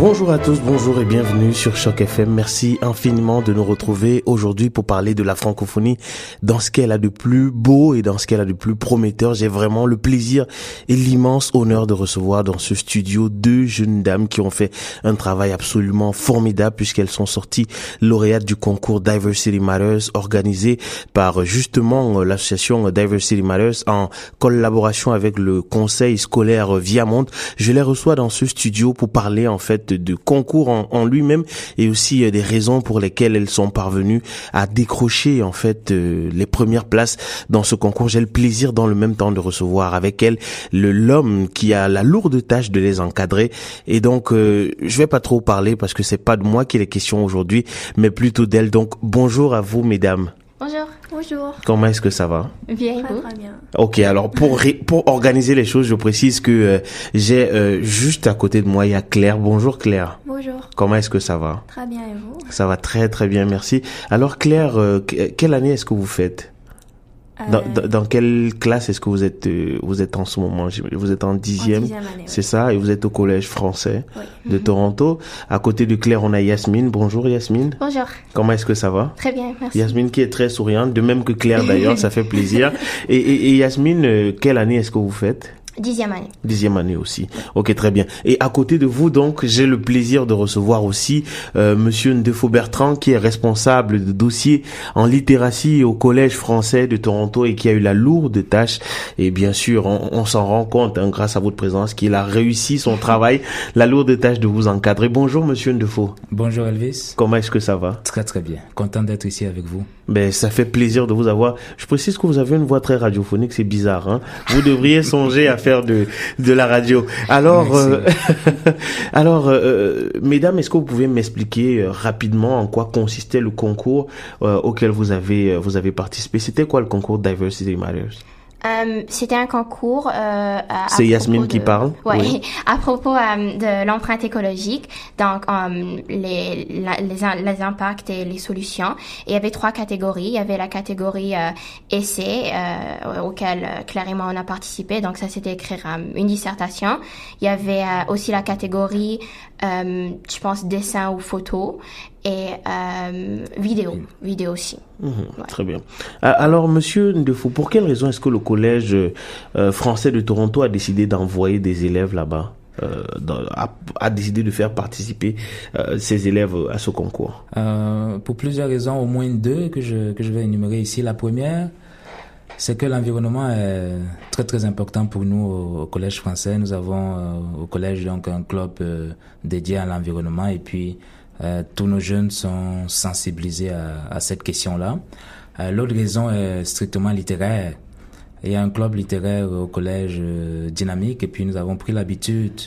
Bonjour à tous, bonjour et bienvenue sur Choc FM. Merci infiniment de nous retrouver aujourd'hui pour parler de la francophonie dans ce qu'elle a de plus beau et dans ce qu'elle a de plus prometteur. J'ai vraiment le plaisir et l'immense honneur de recevoir dans ce studio deux jeunes dames qui ont fait un travail absolument formidable puisqu'elles sont sorties lauréates du concours Diversity Matters organisé par justement l'association Diversity Matters en collaboration avec le conseil scolaire Viamonde. Je les reçois dans ce studio pour parler en fait de, concours en, lui-même et aussi euh, des raisons pour lesquelles elles sont parvenues à décrocher en fait euh, les premières places dans ce concours. J'ai le plaisir dans le même temps de recevoir avec elles le l'homme qui a la lourde tâche de les encadrer et donc euh, je vais pas trop parler parce que c'est pas de moi qui est question aujourd'hui mais plutôt d'elle. Donc bonjour à vous mesdames. Bonjour. Bonjour. Comment est-ce que ça va? Bien, très, bien. Ok, alors pour pour organiser les choses, je précise que euh, j'ai euh, juste à côté de moi il y a Claire. Bonjour Claire. Bonjour. Comment est-ce que ça va? Très bien et vous? Ça va très très bien, merci. Alors Claire, euh, quelle année est-ce que vous faites? Dans, euh, dans, quelle classe est-ce que vous êtes euh, vous êtes en ce moment? Vous êtes en dixième, c'est ça, et vous êtes au collège français de mhm. Toronto. À côté de Claire, on a Yasmine. Bonjour Yasmine. Bonjour. Comment est-ce que ça va? Très bien, merci. Yasmine qui est très souriante, de même que Claire d'ailleurs, ça fait plaisir. Et, et, et Yasmine, euh, quelle année est-ce que vous faites? Dixième année. Dixième année aussi. Ok, très bien. Et à côté de vous, donc, j'ai le plaisir de recevoir aussi euh, Monsieur Ndefo Bertrand, qui est responsable de dossier en littératie au Collège français de Toronto et qui a eu la lourde tâche. Et bien sûr, on, s'en rend compte, hein, grâce à votre présence, qu'il a réussi son travail, la lourde tâche de vous encadrer. Bonjour, Monsieur Ndefo. Bonjour, Elvis. Comment est-ce que ça va? Très, très bien. Content d'être ici avec vous. Ben, ça fait plaisir de vous avoir. Je précise que vous avez une voix très radiophonique, c'est bizarre. Hein vous devriez songer à faire de, de la radio. Alors, euh, alors, euh, euh, mesdames, est-ce que vous pouvez m'expliquer rapidement en quoi consistait le concours auquel vous avez vous avez participé? C'était quoi le concours Diversity Matters? Euh, c'était un concours. Euh, C'est Yasmine qui parle? oui. à propos euh, de l'empreinte écologique, donc euh, les, les, les, impacts et les solutions. il y avait trois catégories. Il y avait la catégorie essai auquel Claire et moi on a participé. Donc ça c'était écrire une dissertation. Il y avait aussi la catégorie, je pense dessin ou photo et euh, vidéo, vidéo aussi. Mhm, très bien. Alors, Monsieur Ndefou, pour quelle raison est-ce que le Collège euh, français de Toronto a décidé d'envoyer des élèves là-bas euh, a, décidé de faire participer euh, ces élèves à ce concours? Euh, Pour plusieurs raisons, au moins deux que je, que je vais énumérer ici. La première, c'est que l'environnement est très très important pour nous au, collège français. Nous avons au collège donc un club dédié à l'environnement et puis euh, tous nos jeunes sont sensibilisés à, cette question-là. Euh, L'autre raison est strictement littéraire. Il y a un club littéraire au collège euh, dynamique et puis nous avons pris l'habitude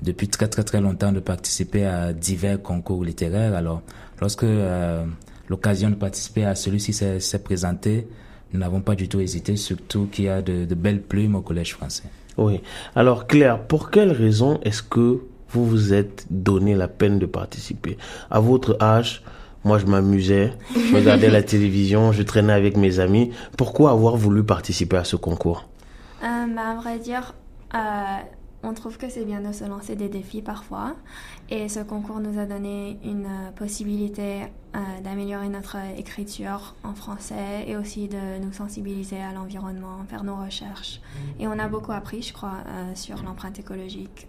depuis très très très longtemps de participer à divers concours littéraires. Alors, lorsque euh, l'occasion de participer à celui-ci s'est présentée, nous n'avons pas du tout hésité, surtout qu'il y a de, de, belles plumes au collège français. Oui. Alors Claire, pour quelle raison est-ce que vous vous êtes donné la peine de participer? À votre âge, moi je m'amusais, je regardais la télévision, je traînais avec mes amis. Pourquoi avoir voulu participer à ce concours? Euh, bah, À vrai dire, euh, on trouve que c'est bien de se lancer des défis parfois. Et ce concours nous a donné une euh, possibilité euh, d'améliorer notre écriture en français et aussi de nous sensibiliser à l'environnement, faire nos recherches. Et on a beaucoup appris, je crois, euh, sur l'empreinte écologique,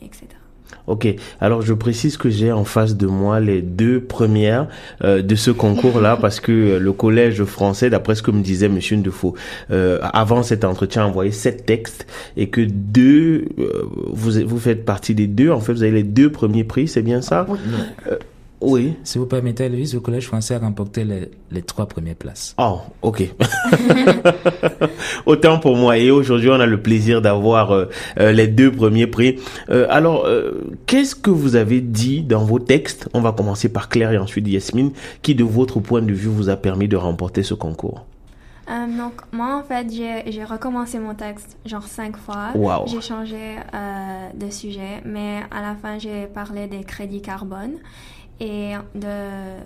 etc. Ok, alors je précise que j'ai en face de moi les deux premières euh, de ce concours-là parce que euh, le collège français, d'après ce que me disait Monsieur Ndefaux, euh, avant cet entretien, a envoyé sept textes et que deux, euh, vous vous faites partie des deux. En fait, vous avez les deux premiers prix, c'est bien ça? Oui. Si vous permettez, Louise, le Collège français a remporté les, les trois premières places. Oh, ok. Autant pour moi. Et aujourd'hui, on a le plaisir d'avoir euh, euh, les deux premiers prix. Euh, alors, euh, qu'est-ce que vous avez dit dans vos textes? On va commencer par Claire et ensuite Yasmine, qui de votre point de vue vous a permis de remporter ce concours? Donc moi en fait j'ai recommencé mon texte genre cinq fois. Wow. J'ai changé de sujet, mais à la fin j'ai parlé des crédits carbone et de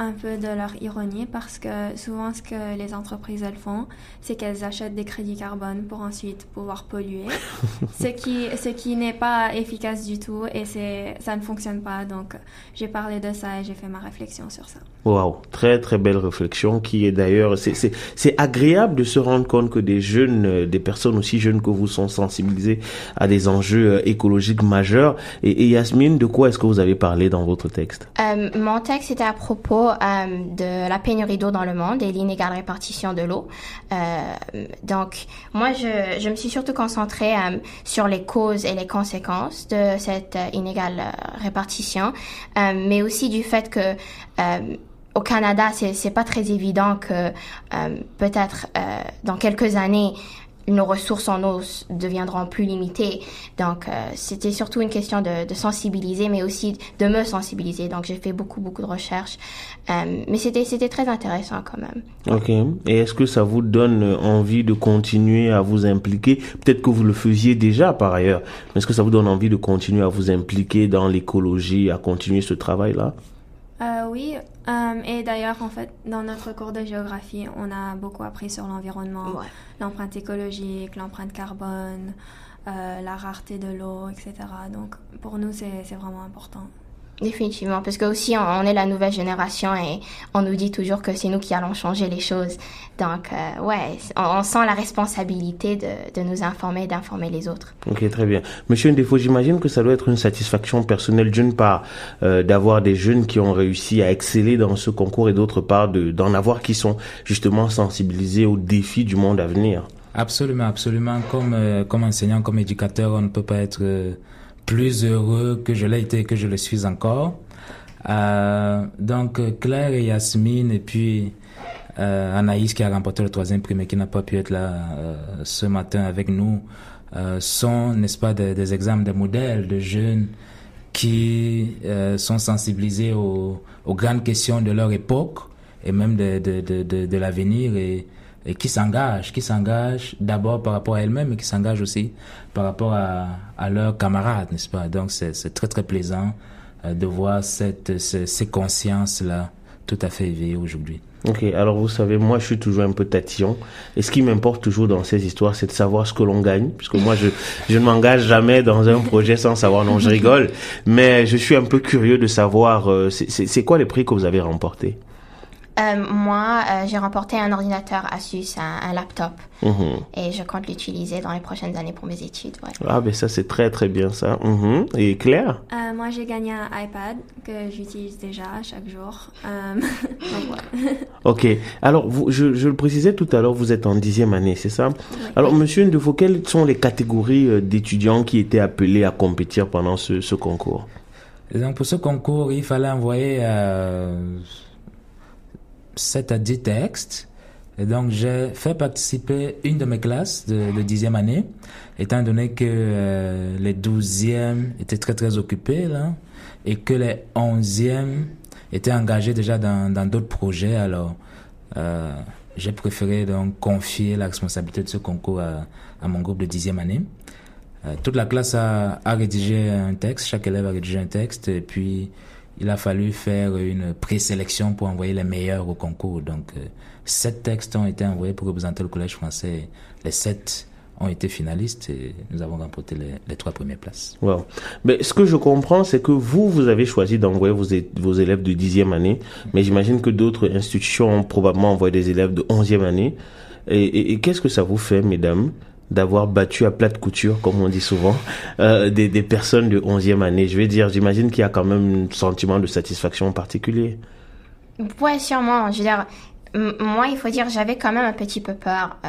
un peu de leur ironie parce que souvent ce que les entreprises elles font, c'est qu'elles achètent des crédits carbone pour ensuite pouvoir polluer, ce qui ce qui n'est pas efficace du tout et c'est ça ne fonctionne pas. Donc j'ai parlé de ça et j'ai fait ma réflexion sur ça. Waouh, très très belle réflexion qui est d'ailleurs c'est c'est c'est agréable de se rendre compte que des jeunes des personnes aussi jeunes que vous sont sensibilisés à des enjeux euh, écologiques majeurs et, et Yasmine de quoi est-ce que vous avez parlé dans votre texte? Euh, Mon texte était à propos euh, de la pénurie d'eau dans le monde et l'inégale répartition de l'eau. Euh, donc, moi, je, me suis surtout concentrée euh, sur les causes et les conséquences de cette inégale répartition, mais aussi du fait que au Canada, c'est pas très évident que peut-être dans quelques années, nos ressources en eau deviendront plus limitées. Donc, euh, c'était surtout une question de, sensibiliser, mais aussi de me sensibiliser. Donc, j'ai fait beaucoup, beaucoup de recherches. Euh, mais c'était, c'était très intéressant quand même. Ok. Et est-ce que ça vous donne envie de continuer à vous impliquer? Peut-être que vous le faisiez déjà par ailleurs. Mais est-ce que ça vous donne envie de continuer à vous impliquer dans l'écologie, à continuer ce travail-là? Euh, oui, euh, et d'ailleurs, en fait, dans notre cours de géographie, on a beaucoup appris sur l'environnement, Ouais. l'empreinte écologique, l'empreinte carbone, euh, la rareté de l'eau, etc. Donc, pour nous, c'est c'est vraiment important. Définitivement, parce que aussi on, on est la nouvelle génération et on nous dit toujours que c'est nous qui allons changer les choses. Donc, euh, ouais, on, on sent la responsabilité de, de nous informer, d'informer les autres. Ok, très bien. Monsieur Ndefo, j'imagine que ça doit être une satisfaction personnelle d'une part euh, d'avoir des jeunes qui ont réussi à exceller dans ce concours et d'autre part de- d'en avoir qui sont justement sensibilisés aux défis du monde à venir. Absolument, absolument. Comme, euh, comme enseignant, comme éducateur, on ne peut pas être euh, plus heureux que je l'ai été et que je le suis encore. Euh, donc, Claire et Yasmine, et puis euh, Anaïs qui a remporté le troisième prix mais qui n'a pas pu être là euh, ce matin avec nous, sont, n'est-ce pas, des, des exemples, des modèles de jeunes qui sont sensibilisés aux, grandes questions de leur époque et même de, de, de, de, de l'avenir et, et qui s'engagent, qui s'engagent d'abord par rapport à elles-mêmes, mais qui s'engagent aussi par rapport à, à leurs camarades, n'est-ce pas? Donc c'est très très plaisant euh, de voir cette, ce- ces consciences-là tout à fait éveillées aujourd'hui. Ok, alors vous savez, moi je suis toujours un peu tatillon. Et ce qui m'importe toujours dans ces histoires, c'est de savoir ce que l'on gagne. Puisque moi, je, je ne m'engage jamais dans un projet sans savoir. Non, je rigole. Mais je suis un peu curieux de savoir, euh, c'est- quoi les prix que vous avez remportés? Moi, euh, j'ai remporté un ordinateur Asus, un, un laptop, Mhm. et je compte l'utiliser dans les prochaines années pour mes études. Ouais. Ah, ben ça c'est très très bien ça. Mhm. Et Claire? Euh, moi, j'ai gagné un iPad que j'utilise déjà chaque jour. Euh, donc. Ok. Alors, vous, je, je le précisais tout à l'heure, vous êtes en dixième année, c'est ça? Alors, Monsieur Ndefo, quelles sont les catégories euh, d'étudiants qui étaient appelés à compétir pendant ce, ce concours? Donc pour ce concours, il fallait envoyer euh, 7 à 10 textes. Et donc j'ai fait participer une de mes classes de, de 10e année, étant donné que euh, les 12e étaient très très occupés là, et que les 11e étaient engagés déjà dans d'autres projets. Alors euh, j'ai préféré donc confier la responsabilité de ce concours à, à mon groupe de 10e année. Euh, toute la classe a, a rédigé un texte, chaque élève a rédigé un texte, et puis il a fallu faire une présélection pour envoyer les meilleurs au concours. Donc, euh, sept textes ont été envoyés pour représenter le collège français. Les sept ont été finalistes et nous avons remporté les, trois premières places. Wow. Mais ce que je comprends, c'est que vous, vous avez choisi d'envoyer vos, élèves de dixième année, mais j'imagine que d'autres institutions ont probablement envoyé des élèves de onzième année. Et qu'est-ce que ça vous fait, mesdames, d'avoir battu à plate couture, comme on dit souvent, euh, des, des personnes de onzième année Je vais dire, j'imagine qu'il y a quand même un sentiment de satisfaction particulier. Ouais, sûrement. Je veux dire, moi, il faut dire, j'avais quand même un petit peu peur euh,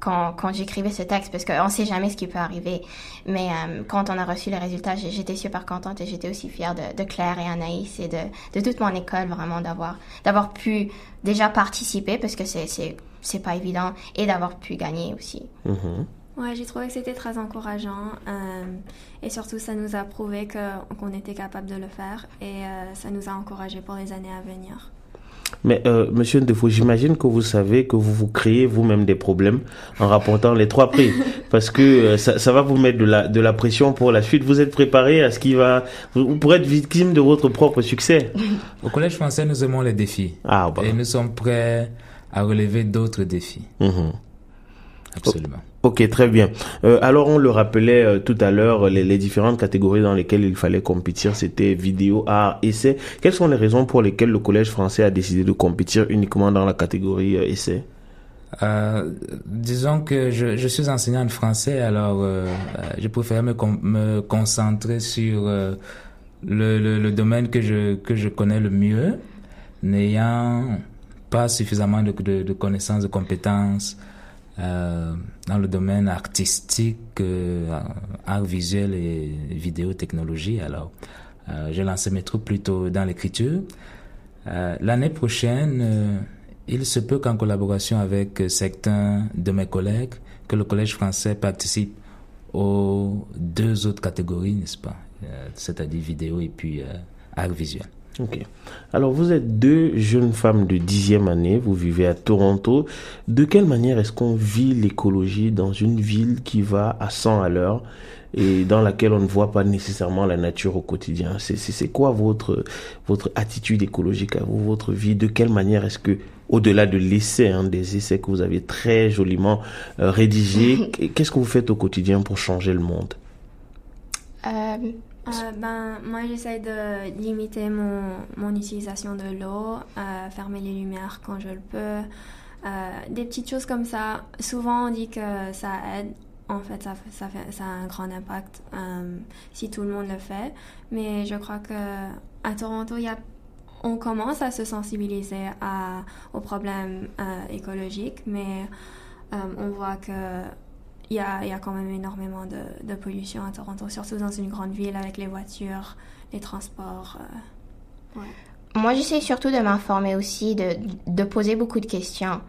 quand, quand j'écrivais ce texte, parce qu'on sait jamais ce qui peut arriver. Mais euh, quand on a reçu les résultats, j'étais super contente et j'étais aussi fière de, Claire et Anaïs et de, de toute mon école, vraiment, d'avoir pu déjà participer, parce que c'est c'est pas évident, et d'avoir pu gagner aussi. Mhm. Ouais, j'ai trouvé que c'était très encourageant euh, et surtout ça nous a prouvé que qu'on était capable de le faire et euh, ça nous a encouragés pour les années à venir. Mais euh, Monsieur Ndefoe, j'imagine que vous savez que vous vous créez vous-même des problèmes en rapportant les trois prix, parce que euh, ça, ça, va vous mettre de la de la pression pour la suite. Vous êtes préparé à ce qui va, vous, pourrez être victime de votre propre succès. Au Collège français, nous aimons les défis ah, bah. et nous sommes prêts à relever d'autres défis. Mhm. Absolument. Ok, très bien. Euh, alors, on le rappelait euh, tout à l'heure, les, les, différentes catégories dans lesquelles il fallait compétir, c'était vidéo, art, essai. Quelles sont les raisons pour lesquelles le Collège français a décidé de compétir uniquement dans la catégorie euh, essai? Disons que je, je, suis enseignant de français, alors je préfère me, me concentrer sur le, le, le, domaine que je, que je connais le mieux, n'ayant pas suffisamment de, connaissances, de compétences euh, dans le domaine artistique, euh, art visuel et vidéotechnologie. Alors, euh, j'ai lancé mes troupes plutôt dans l'écriture. Euh, l'année prochaine, euh, il se peut qu'en collaboration avec certains de mes collègues, que le Collège français participe aux deux autres catégories, n'est-ce pas? C'est-à-dire vidéo et puis art visuel. Ok. Alors, vous êtes deux jeunes femmes de dixième année, vous vivez à Toronto. De quelle manière est-ce qu'on vit l'écologie dans une ville qui va à 100 à l'heure et dans laquelle on ne voit pas nécessairement la nature au quotidien? C'est quoi votre, votre attitude écologique à vous, votre vie? De quelle manière est-ce que, au-delà de l'essai, hein, des essais que vous avez très joliment euh, rédigés, qu'est-ce que vous faites au quotidien pour changer le monde? Euh, euh, ben, moi, j'essaie de limiter mon, mon utilisation de l'eau, euh, fermer les lumières quand je le peux. Euh, des petites choses comme ça. Souvent, on dit que ça aide. En fait, ça, ça, fait, ça a un grand impact si tout le monde le fait. Mais je crois que à Toronto, il y a on commence à se sensibiliser à, aux problèmes euh, écologiques, mais euh, on voit que il y a, y a, quand même énormément de, de, pollution à Toronto, surtout dans une grande ville avec les voitures, les transports. Euh. Moi, j'essaie surtout de m'informer aussi, de, de, poser beaucoup de questions.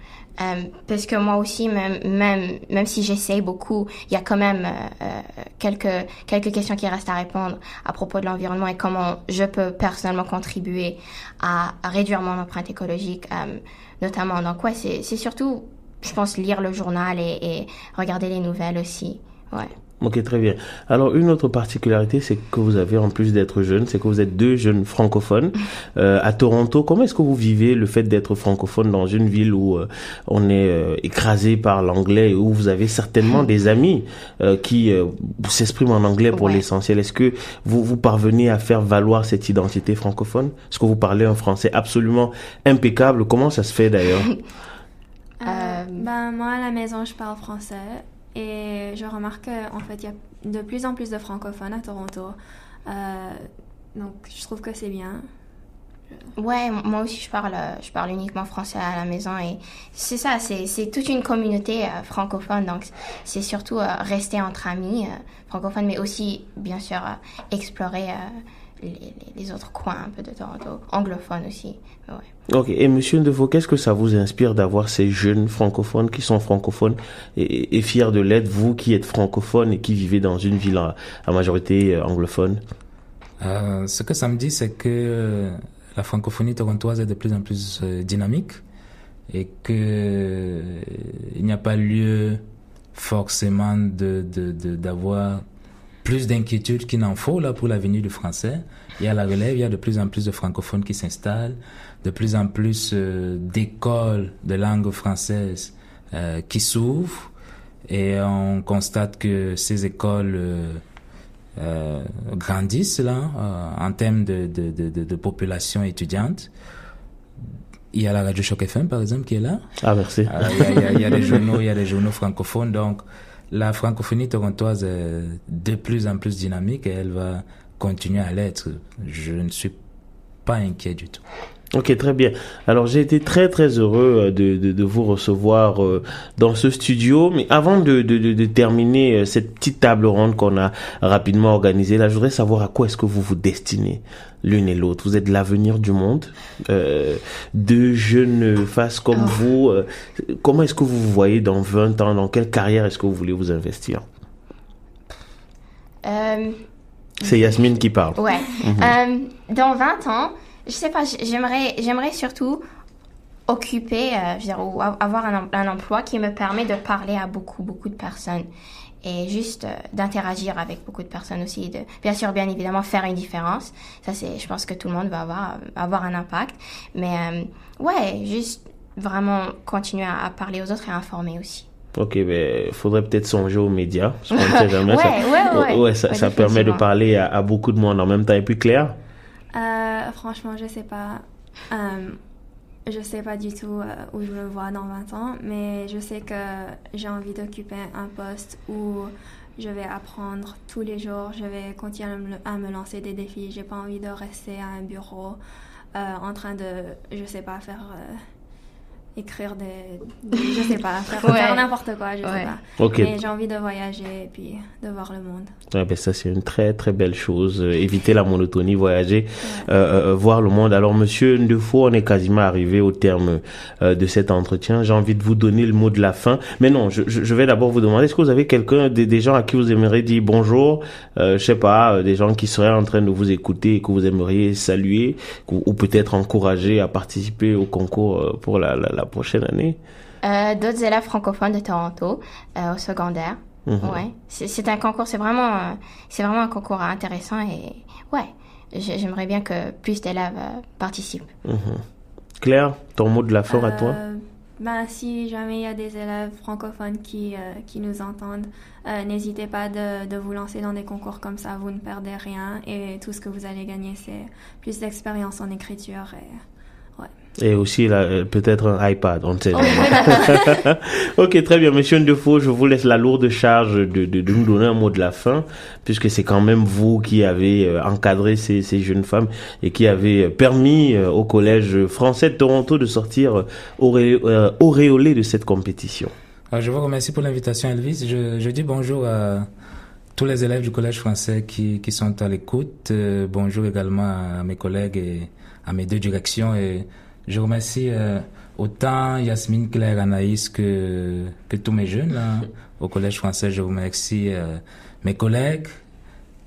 Euh, parce que moi aussi, même, même, même si j'essaie beaucoup, il y a quand même euh, quelques, quelques questions qui restent à répondre à propos de l'environnement et comment je peux personnellement contribuer à, à réduire mon empreinte écologique, euh, notamment. Donc, ouais, c'est surtout je pense, lire le journal et, et regarder les nouvelles aussi. Ouais. Ok, très bien. Alors, une autre particularité, c'est que vous avez, en plus d'être jeune, c'est que vous êtes deux jeunes francophones euh, à Toronto. Comment est-ce que vous vivez le fait d'être francophone dans une ville où euh, on est euh, écrasé par l'anglais et où vous avez certainement des amis euh, qui euh, s'expriment en anglais pour ouais. l'essentiel? Est-ce que vous, vous parvenez à faire valoir cette identité francophone? Est-ce que vous parlez un français absolument impeccable? Comment ça se fait d'ailleurs? Euh, ben, moi, à la maison, je parle français et je remarque qu'en fait, il y a de plus en plus de francophones à Toronto. Euh, donc, je trouve que c'est bien. Ouais, moi aussi, je parle, je parle uniquement français à la maison et c'est ça, c'est toute une communauté euh, francophone. Donc, c'est surtout euh, rester entre amis euh, francophones, mais aussi, bien sûr, explorer les, les, les, autres coins un peu de Toronto, anglophones aussi. Ouais. Ok, et Monsieur Deveau, qu'est-ce que ça vous inspire d'avoir ces jeunes francophones qui sont francophones et, et fiers de l'être, vous qui êtes francophone et qui vivez dans une ville à, à majorité anglophone? Euh, Ce que ça me dit, c'est que la francophonie torontoise est de plus en plus euh, dynamique et que euh, il n'y a pas lieu forcément de d'avoir de, de, plus d'inquiétude qu'il n'en faut là pour l'avenir du français. Il y a la relève, il y a de plus en plus de francophones qui s'installent, de plus en plus euh, d'écoles de langue française euh, qui s'ouvrent et on constate que ces écoles euh, grandissent là en termes de, de, de, de, population étudiante. Il y a la radio Choc FM par exemple qui est là. Ah merci. Il, y a, il, y a, il y a des journaux, il y a des journaux francophones donc la francophonie torontoise est de plus en plus dynamique et elle va continuer à l'être. Je ne suis pas inquiet du tout. Ok, très bien. Alors j'ai été très très heureux de, de, de vous recevoir euh, dans ce studio. Mais avant de, de, de, terminer cette petite table ronde qu'on a rapidement organisée, là, je voudrais savoir à quoi est-ce que vous vous destinez l'une et l'autre. Vous êtes l'avenir du monde. Euh, deux jeunes faces comme oh. vous. Euh, comment est-ce que vous vous voyez dans 20 ans? Dans quelle carrière est-ce que vous voulez vous investir? Euh... C'est Yasmine qui parle. Ouais. -hmm. dans 20 ans je sais pas, j'aimerais, j'aimerais surtout occuper, euh, je veux dire, ou avoir un, un, emploi qui me permet de parler à beaucoup, beaucoup de personnes et juste euh, d'interagir avec beaucoup de personnes aussi. De, bien sûr, bien évidemment, faire une différence. Ça, c'est, je pense que tout le monde va avoir, avoir un impact. Mais euh, ouais, juste vraiment continuer à, parler aux autres et à informer aussi. Ok, mais faudrait peut-être songer aux médias. Parce qu'on sait jamais. ouais, ça, ouais, ouais, ouais, ça, ça permet de parler à, à, beaucoup de monde en même temps. Et puis Claire euh, Franchement, je sais pas. Euh, je sais pas du tout euh, où je me vois dans 20 ans, mais je sais que j'ai envie d'occuper un poste où je vais apprendre tous les jours, je vais continuer à me, lancer des défis. J'ai pas envie de rester à un bureau en train de, je sais pas, faire écrire des, je sais pas, faire, n'importe quoi, je sais pas. Mais j'ai envie de voyager et puis de voir le monde. Ouais, ben ça c'est une très très belle chose. Euh, éviter la monotonie, voyager, euh, euh, voir le monde. Alors Monsieur Ndefo, on est quasiment arrivé au terme de cet entretien. J'ai envie de vous donner le mot de la fin, mais non, je, je vais d'abord vous demander est-ce que vous avez quelqu'un, des, des, gens à qui vous aimeriez dire bonjour, je sais pas, des gens qui seraient en train de vous écouter et que vous aimeriez saluer ou, peut-être encourager à participer au concours pour la, la, la prochaine année? Euh, D'autres élèves francophones de Toronto euh, au secondaire. Mhm. Ouais, c'est un concours, c'est vraiment, euh, c'est vraiment un concours intéressant et ouais, j'aimerais bien que plus d'élèves participent. Mhm. Claire, ton mot de la fin à toi? Ben, si jamais il y a des élèves francophones qui, qui nous entendent, n'hésitez pas de, de, vous lancer dans des concours comme ça, vous ne perdez rien et tout ce que vous allez gagner, c'est plus d'expérience en écriture et et aussi euh, peut-être un iPad, on ne sait jamais. ok, très bien. Monsieur Ndefo, je vous laisse la lourde charge de, de, de, nous donner un mot de la fin, puisque c'est quand même vous qui avez euh, encadré ces, ces jeunes femmes et qui avez permis euh, au Collège français de Toronto de sortir auréolé, auréolé de cette compétition. Je vous remercie pour l'invitation, Elvis. Je, je, dis bonjour à tous les élèves du Collège français qui, qui sont à l'écoute. bonjour également à mes collègues et à mes deux directions. Et je remercie euh, autant Yasmine, Claire, Anaïs que, que tous mes jeunes là, au Collège français. Je remercie euh, mes collègues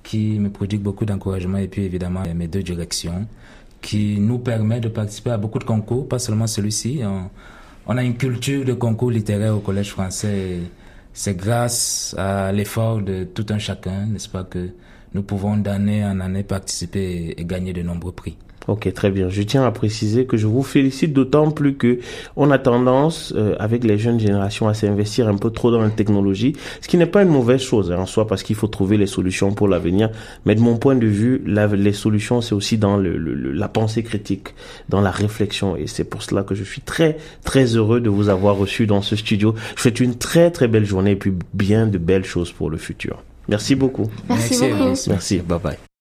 qui me prodiguent beaucoup d'encouragement et puis évidemment mes deux directions qui nous permettent de participer à beaucoup de concours, pas seulement celui-ci. On, on, a une culture de concours littéraire au Collège français. C'est grâce à l'effort de tout un chacun, n'est-ce pas, que nous pouvons d'année en année participer et gagner de nombreux prix. Ok, très bien. Je tiens à préciser que je vous félicite d'autant plus que on a tendance, euh, avec les jeunes générations, à s'investir un peu trop dans la technologie, ce qui n'est pas une mauvaise chose hein, en soi, parce qu'il faut trouver les solutions pour l'avenir. Mais de mon point de vue, la, les solutions, c'est aussi dans le, la pensée critique, dans la réflexion. Et c'est pour cela que je suis très, très heureux de vous avoir reçu dans ce studio. Je souhaite une très, très belle journée et puis bien de belles choses pour le futur. Merci beaucoup. Merci, Merci beaucoup. Merci. Bye bye.